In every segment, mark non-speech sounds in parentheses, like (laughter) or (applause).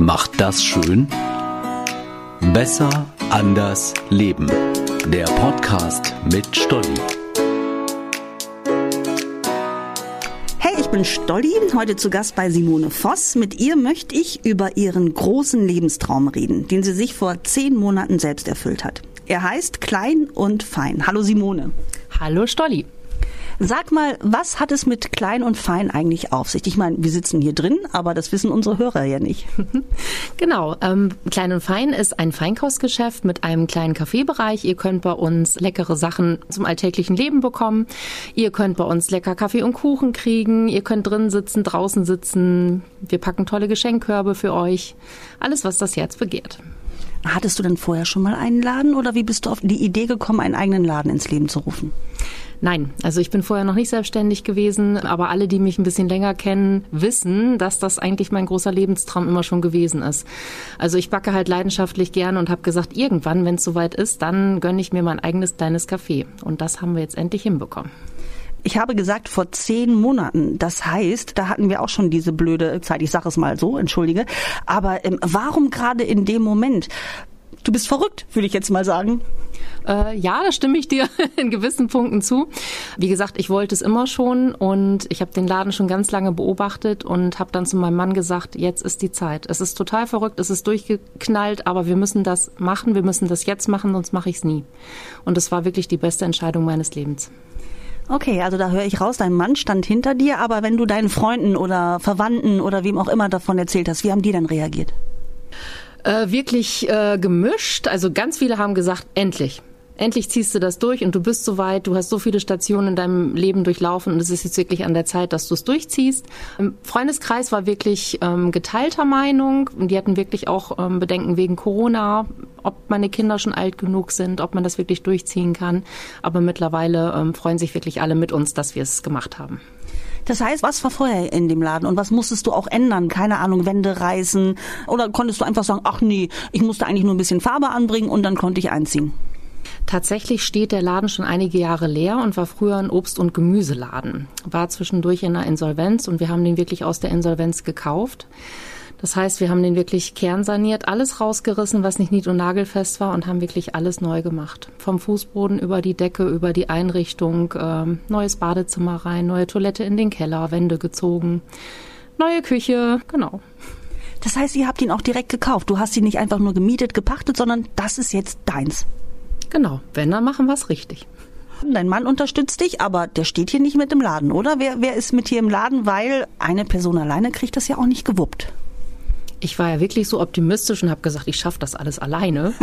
Macht das schön? Besser, anders, leben. Der Podcast mit Stolli. Hey, ich bin Stolli, heute zu Gast bei Simone Voss. Mit ihr möchte ich über ihren großen Lebenstraum reden, den sie sich vor zehn Monaten selbst erfüllt hat. Er heißt Klein und Fein. Hallo Simone. Hallo Stolli. Sag mal, was hat es mit Klein und Fein eigentlich auf sich? Ich meine, wir sitzen hier drin, aber das wissen unsere Hörer ja nicht. (laughs) Genau, ähm, Klein und Fein ist ein Feinkostgeschäft mit einem kleinen Kaffeebereich. Ihr könnt bei uns leckere Sachen zum alltäglichen Leben bekommen. Ihr könnt bei uns lecker Kaffee und Kuchen kriegen. Ihr könnt drin sitzen, draußen sitzen. Wir packen tolle Geschenkkörbe für euch. Alles, was das Herz begehrt. Hattest du denn vorher schon mal einen Laden oder wie bist du auf die Idee gekommen, einen eigenen Laden ins Leben zu rufen? Nein, also ich bin vorher noch nicht selbstständig gewesen, aber alle, die mich ein bisschen länger kennen, wissen, dass das eigentlich mein großer Lebenstraum immer schon gewesen ist. Also ich backe halt leidenschaftlich gerne und habe gesagt, irgendwann, wenn es soweit ist, dann gönne ich mir mein eigenes kleines Café. Und das haben wir jetzt endlich hinbekommen. Ich habe gesagt, vor zehn Monaten. Das heißt, da hatten wir auch schon diese blöde Zeit. Ich sage es mal so, entschuldige. Aber ähm, warum gerade in dem Moment? Du bist verrückt, würde ich jetzt mal sagen. Äh, ja, da stimme ich dir (laughs) in gewissen Punkten zu. Wie gesagt, ich wollte es immer schon und ich habe den Laden schon ganz lange beobachtet und habe dann zu meinem Mann gesagt, jetzt ist die Zeit. Es ist total verrückt, es ist durchgeknallt, aber wir müssen das machen, wir müssen das jetzt machen, sonst mache ich es nie. Und es war wirklich die beste Entscheidung meines Lebens. Okay, also da höre ich raus, dein Mann stand hinter dir, aber wenn du deinen Freunden oder Verwandten oder wem auch immer davon erzählt hast, wie haben die dann reagiert? Äh, wirklich äh, gemischt. Also ganz viele haben gesagt, endlich. Endlich ziehst du das durch und du bist so weit, du hast so viele Stationen in deinem Leben durchlaufen und es ist jetzt wirklich an der Zeit, dass du es durchziehst. Im Freundeskreis war wirklich ähm, geteilter Meinung und die hatten wirklich auch ähm, Bedenken wegen Corona, ob meine Kinder schon alt genug sind, ob man das wirklich durchziehen kann. Aber mittlerweile ähm, freuen sich wirklich alle mit uns, dass wir es gemacht haben. Das heißt, was war vorher in dem Laden und was musstest du auch ändern? Keine Ahnung, Wände reißen oder konntest du einfach sagen, ach nee, ich musste eigentlich nur ein bisschen Farbe anbringen und dann konnte ich einziehen? Tatsächlich steht der Laden schon einige Jahre leer und war früher ein Obst- und Gemüseladen. War zwischendurch in einer Insolvenz und wir haben den wirklich aus der Insolvenz gekauft. Das heißt, wir haben den wirklich kernsaniert, alles rausgerissen, was nicht nied- und nagelfest war und haben wirklich alles neu gemacht. Vom Fußboden über die Decke, über die Einrichtung, äh, neues Badezimmer rein, neue Toilette in den Keller, Wände gezogen, neue Küche, genau. Das heißt, ihr habt ihn auch direkt gekauft. Du hast ihn nicht einfach nur gemietet, gepachtet, sondern das ist jetzt deins. Genau, wenn, dann machen wir es richtig. Dein Mann unterstützt dich, aber der steht hier nicht mit im Laden, oder? Wer, wer ist mit hier im Laden? Weil eine Person alleine kriegt das ja auch nicht gewuppt. Ich war ja wirklich so optimistisch und habe gesagt, ich schaffe das alles alleine. (laughs)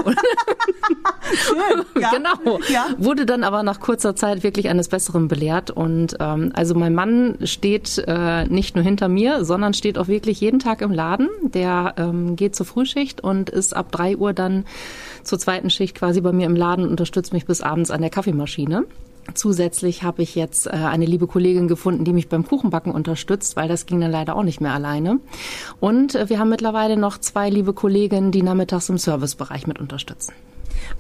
Schön, (laughs) ja. genau. Ja. Wurde dann aber nach kurzer Zeit wirklich eines Besseren belehrt. Und ähm, also mein Mann steht äh, nicht nur hinter mir, sondern steht auch wirklich jeden Tag im Laden. Der ähm, geht zur Frühschicht und ist ab drei Uhr dann zur zweiten Schicht quasi bei mir im Laden und unterstützt mich bis abends an der Kaffeemaschine. Zusätzlich habe ich jetzt äh, eine liebe Kollegin gefunden, die mich beim Kuchenbacken unterstützt, weil das ging dann leider auch nicht mehr alleine. Und äh, wir haben mittlerweile noch zwei liebe Kolleginnen, die nachmittags im Servicebereich mit unterstützen.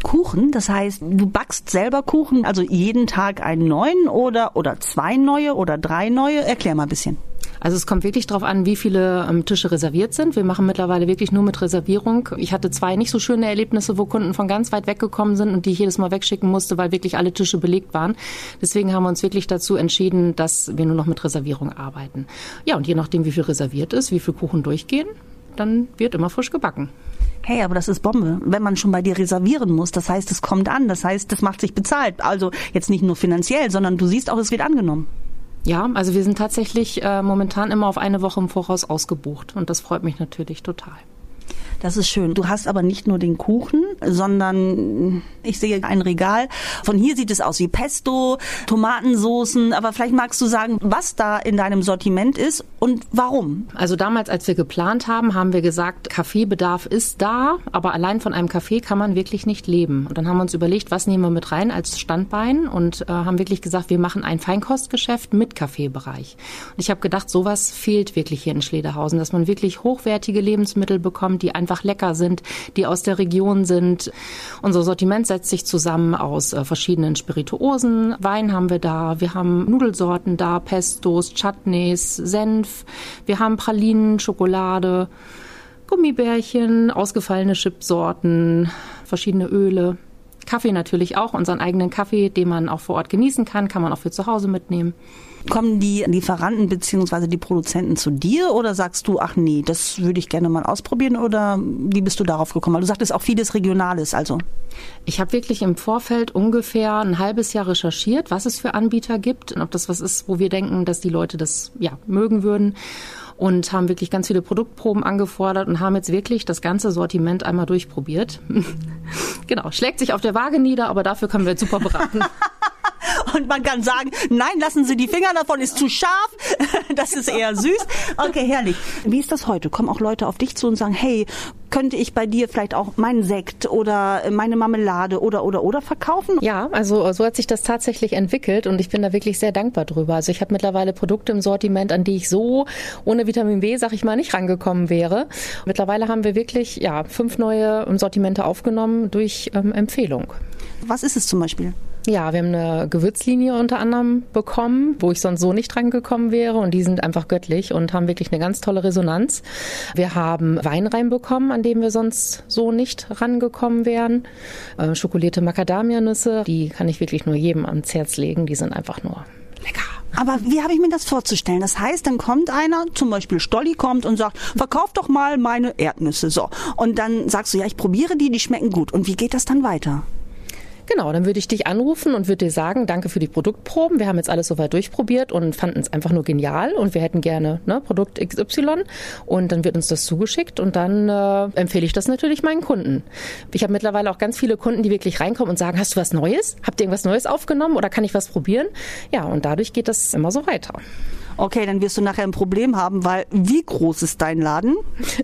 Kuchen, das heißt, du backst selber Kuchen, also jeden Tag einen neuen oder, oder zwei neue oder drei neue? Erklär mal ein bisschen. Also es kommt wirklich darauf an, wie viele ähm, Tische reserviert sind. Wir machen mittlerweile wirklich nur mit Reservierung. Ich hatte zwei nicht so schöne Erlebnisse, wo Kunden von ganz weit weggekommen sind und die ich jedes Mal wegschicken musste, weil wirklich alle Tische belegt waren. Deswegen haben wir uns wirklich dazu entschieden, dass wir nur noch mit Reservierung arbeiten. Ja, und je nachdem, wie viel reserviert ist, wie viel Kuchen durchgehen, dann wird immer frisch gebacken. Hey, aber das ist Bombe. Wenn man schon bei dir reservieren muss, das heißt, es kommt an, das heißt, das macht sich bezahlt. Also jetzt nicht nur finanziell, sondern du siehst auch, es wird angenommen. Ja, also wir sind tatsächlich äh, momentan immer auf eine Woche im Voraus ausgebucht und das freut mich natürlich total. Das ist schön. Du hast aber nicht nur den Kuchen, sondern ich sehe ein Regal. Von hier sieht es aus wie Pesto, Tomatensoßen. Aber vielleicht magst du sagen, was da in deinem Sortiment ist und warum. Also damals, als wir geplant haben, haben wir gesagt, Kaffeebedarf ist da, aber allein von einem Kaffee kann man wirklich nicht leben. Und dann haben wir uns überlegt, was nehmen wir mit rein als Standbein und äh, haben wirklich gesagt, wir machen ein Feinkostgeschäft mit Kaffeebereich. Und ich habe gedacht, sowas fehlt wirklich hier in Schlederhausen, dass man wirklich hochwertige Lebensmittel bekommt, die einfach lecker sind, die aus der Region sind. Unser Sortiment setzt sich zusammen aus äh, verschiedenen Spirituosen. Wein haben wir da, wir haben Nudelsorten da, Pestos, Chutneys, Senf, wir haben Pralinen, Schokolade. Gummibärchen, ausgefallene Chipsorten, verschiedene Öle. Kaffee natürlich auch, unseren eigenen Kaffee, den man auch vor Ort genießen kann, kann man auch für zu Hause mitnehmen. Kommen die Lieferanten bzw. die Produzenten zu dir oder sagst du, ach nee, das würde ich gerne mal ausprobieren oder wie bist du darauf gekommen? Weil du sagtest auch vieles Regionales, also. Ich habe wirklich im Vorfeld ungefähr ein halbes Jahr recherchiert, was es für Anbieter gibt und ob das was ist, wo wir denken, dass die Leute das ja mögen würden und haben wirklich ganz viele Produktproben angefordert und haben jetzt wirklich das ganze Sortiment einmal durchprobiert. (laughs) genau, schlägt sich auf der Waage nieder, aber dafür können wir jetzt super beraten. (laughs) Und man kann sagen, nein, lassen Sie die Finger davon, ist zu scharf. Das ist eher süß. Okay, herrlich. Wie ist das heute? Kommen auch Leute auf dich zu und sagen, hey, könnte ich bei dir vielleicht auch meinen Sekt oder meine Marmelade oder oder oder verkaufen? Ja, also so hat sich das tatsächlich entwickelt und ich bin da wirklich sehr dankbar drüber. Also ich habe mittlerweile Produkte im Sortiment, an die ich so ohne Vitamin B, sag ich mal, nicht rangekommen wäre. Mittlerweile haben wir wirklich ja fünf neue Sortimente aufgenommen durch ähm, Empfehlung. Was ist es zum Beispiel? Ja, wir haben eine Gewürzlinie unter anderem bekommen, wo ich sonst so nicht dran gekommen wäre und die sind einfach göttlich und haben wirklich eine ganz tolle Resonanz. Wir haben Wein reinbekommen, an dem wir sonst so nicht rangekommen wären. Äh, schokolierte Macadamianüsse, die kann ich wirklich nur jedem ans Herz legen, die sind einfach nur lecker. Aber wie habe ich mir das vorzustellen? Das heißt, dann kommt einer, zum Beispiel Stolli kommt und sagt, verkauf doch mal meine Erdnüsse. So. Und dann sagst du, ja, ich probiere die, die schmecken gut. Und wie geht das dann weiter? Genau, dann würde ich dich anrufen und würde dir sagen, danke für die Produktproben. Wir haben jetzt alles soweit durchprobiert und fanden es einfach nur genial und wir hätten gerne ne, Produkt XY und dann wird uns das zugeschickt und dann äh, empfehle ich das natürlich meinen Kunden. Ich habe mittlerweile auch ganz viele Kunden, die wirklich reinkommen und sagen, hast du was Neues? Habt ihr irgendwas Neues aufgenommen oder kann ich was probieren? Ja, und dadurch geht das immer so weiter. Okay, dann wirst du nachher ein Problem haben, weil wie groß ist dein Laden?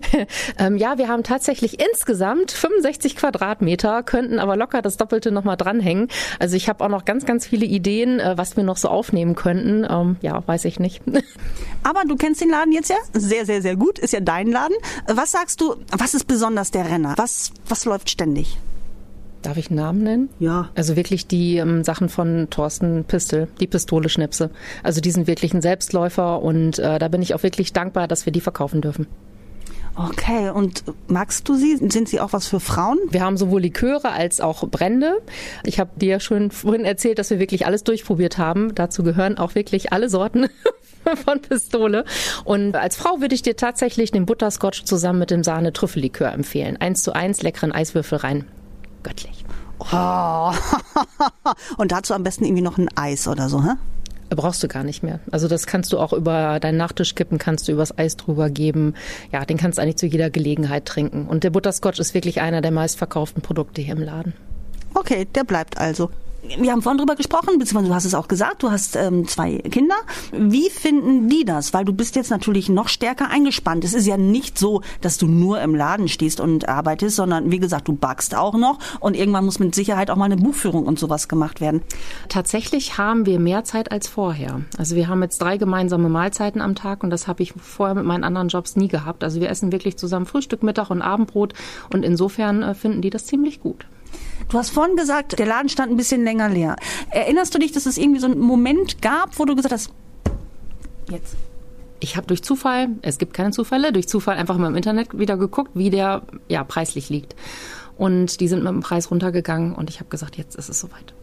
(laughs) ähm, ja, wir haben tatsächlich insgesamt 65 Quadratmeter, könnten aber locker das Doppelte nochmal dranhängen. Also ich habe auch noch ganz, ganz viele Ideen, äh, was wir noch so aufnehmen könnten. Ähm, ja, weiß ich nicht. (laughs) aber du kennst den Laden jetzt ja sehr, sehr, sehr gut. Ist ja dein Laden. Was sagst du, was ist besonders der Renner? Was, was läuft ständig? Darf ich einen Namen nennen? Ja. Also wirklich die ähm, Sachen von Thorsten Pistel, die Pistole-Schnipse. Also die sind wirklich ein Selbstläufer und äh, da bin ich auch wirklich dankbar, dass wir die verkaufen dürfen. Okay, und magst du sie? Sind sie auch was für Frauen? Wir haben sowohl Liköre als auch Brände. Ich habe dir schon vorhin erzählt, dass wir wirklich alles durchprobiert haben. Dazu gehören auch wirklich alle Sorten (laughs) von Pistole. Und als Frau würde ich dir tatsächlich den Butterscotch zusammen mit dem Sahne-Trüffellikör empfehlen. Eins zu eins leckeren Eiswürfel rein göttlich. Oh. (laughs) Und dazu am besten irgendwie noch ein Eis oder so, hä? brauchst du gar nicht mehr. Also das kannst du auch über deinen Nachtisch kippen, kannst du übers Eis drüber geben. Ja, den kannst du eigentlich zu jeder Gelegenheit trinken. Und der Butterscotch ist wirklich einer der meistverkauften Produkte hier im Laden. Okay, der bleibt also wir haben vorhin drüber gesprochen, beziehungsweise du hast es auch gesagt, du hast ähm, zwei Kinder. Wie finden die das? Weil du bist jetzt natürlich noch stärker eingespannt. Es ist ja nicht so, dass du nur im Laden stehst und arbeitest, sondern wie gesagt, du backst auch noch und irgendwann muss mit Sicherheit auch mal eine Buchführung und sowas gemacht werden. Tatsächlich haben wir mehr Zeit als vorher. Also wir haben jetzt drei gemeinsame Mahlzeiten am Tag und das habe ich vorher mit meinen anderen Jobs nie gehabt. Also wir essen wirklich zusammen Frühstück, Mittag und Abendbrot und insofern äh, finden die das ziemlich gut. Du hast vorhin gesagt, der Laden stand ein bisschen länger leer. Erinnerst du dich, dass es irgendwie so einen Moment gab, wo du gesagt hast, jetzt? Ich habe durch Zufall, es gibt keine Zufälle, durch Zufall einfach mal im Internet wieder geguckt, wie der ja preislich liegt. Und die sind mit dem Preis runtergegangen und ich habe gesagt, jetzt ist es soweit.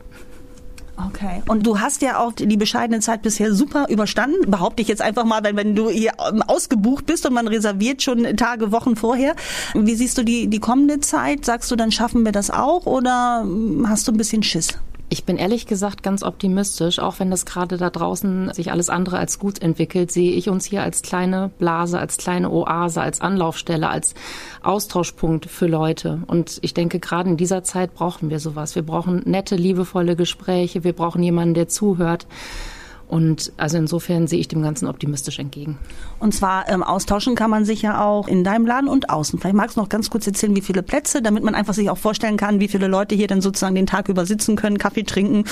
Okay. Und du hast ja auch die bescheidene Zeit bisher super überstanden, behaupte ich jetzt einfach mal, wenn, wenn du hier ähm, ausgebucht bist und man reserviert schon Tage, Wochen vorher. Wie siehst du die, die kommende Zeit? Sagst du, dann schaffen wir das auch oder hm, hast du ein bisschen Schiss? Ich bin ehrlich gesagt ganz optimistisch, auch wenn das gerade da draußen sich alles andere als gut entwickelt, sehe ich uns hier als kleine Blase, als kleine Oase, als Anlaufstelle, als Austauschpunkt für Leute. Und ich denke, gerade in dieser Zeit brauchen wir sowas. Wir brauchen nette, liebevolle Gespräche. Wir brauchen jemanden, der zuhört. Und also insofern sehe ich dem Ganzen optimistisch entgegen. Und zwar ähm, austauschen kann man sich ja auch in deinem Laden und außen. Vielleicht magst du noch ganz kurz erzählen, wie viele Plätze, damit man einfach sich auch vorstellen kann, wie viele Leute hier dann sozusagen den Tag über sitzen können, Kaffee trinken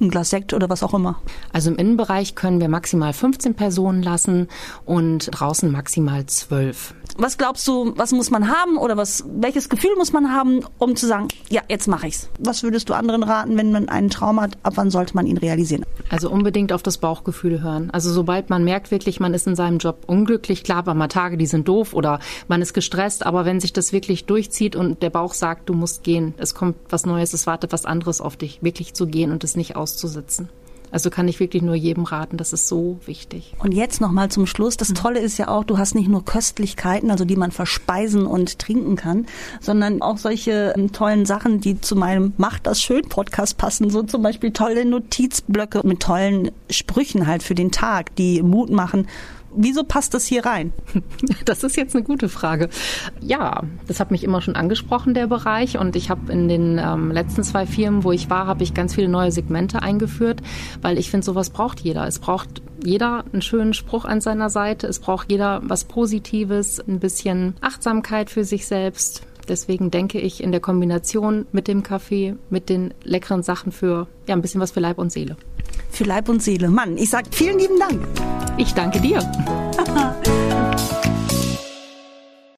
ein Glas Sekt oder was auch immer? Also im Innenbereich können wir maximal 15 Personen lassen und draußen maximal 12. Was glaubst du, was muss man haben oder was, welches Gefühl muss man haben, um zu sagen, ja, jetzt mache ich's? Was würdest du anderen raten, wenn man einen Traum hat? Ab wann sollte man ihn realisieren? Also unbedingt auf das Bauchgefühl hören. Also sobald man merkt wirklich, man ist in seinem Job unglücklich, klar, aber mal Tage, die sind doof oder man ist gestresst, aber wenn sich das wirklich durchzieht und der Bauch sagt, du musst gehen, es kommt was Neues, es wartet was anderes auf dich, wirklich zu gehen und es nicht auszusitzen. Also kann ich wirklich nur jedem raten, das ist so wichtig. Und jetzt nochmal zum Schluss. Das Tolle ist ja auch, du hast nicht nur Köstlichkeiten, also die man verspeisen und trinken kann, sondern auch solche ähm, tollen Sachen, die zu meinem Macht das schön Podcast passen. So zum Beispiel tolle Notizblöcke mit tollen Sprüchen halt für den Tag, die Mut machen wieso passt das hier rein? (laughs) Das ist jetzt eine gute Frage. Ja, das hat mich immer schon angesprochen, der Bereich. Und ich habe in den ähm, letzten zwei Firmen, wo ich war, habe ich ganz viele neue Segmente eingeführt, weil ich finde, sowas braucht jeder. Es braucht jeder einen schönen Spruch an seiner Seite. Es braucht jeder was Positives, ein bisschen Achtsamkeit für sich selbst. Deswegen denke ich in der Kombination mit dem Kaffee, mit den leckeren Sachen für ja ein bisschen was für Leib und Seele. Für Leib und Seele. Mann, ich sag vielen lieben Dank. Ich danke dir. (laughs)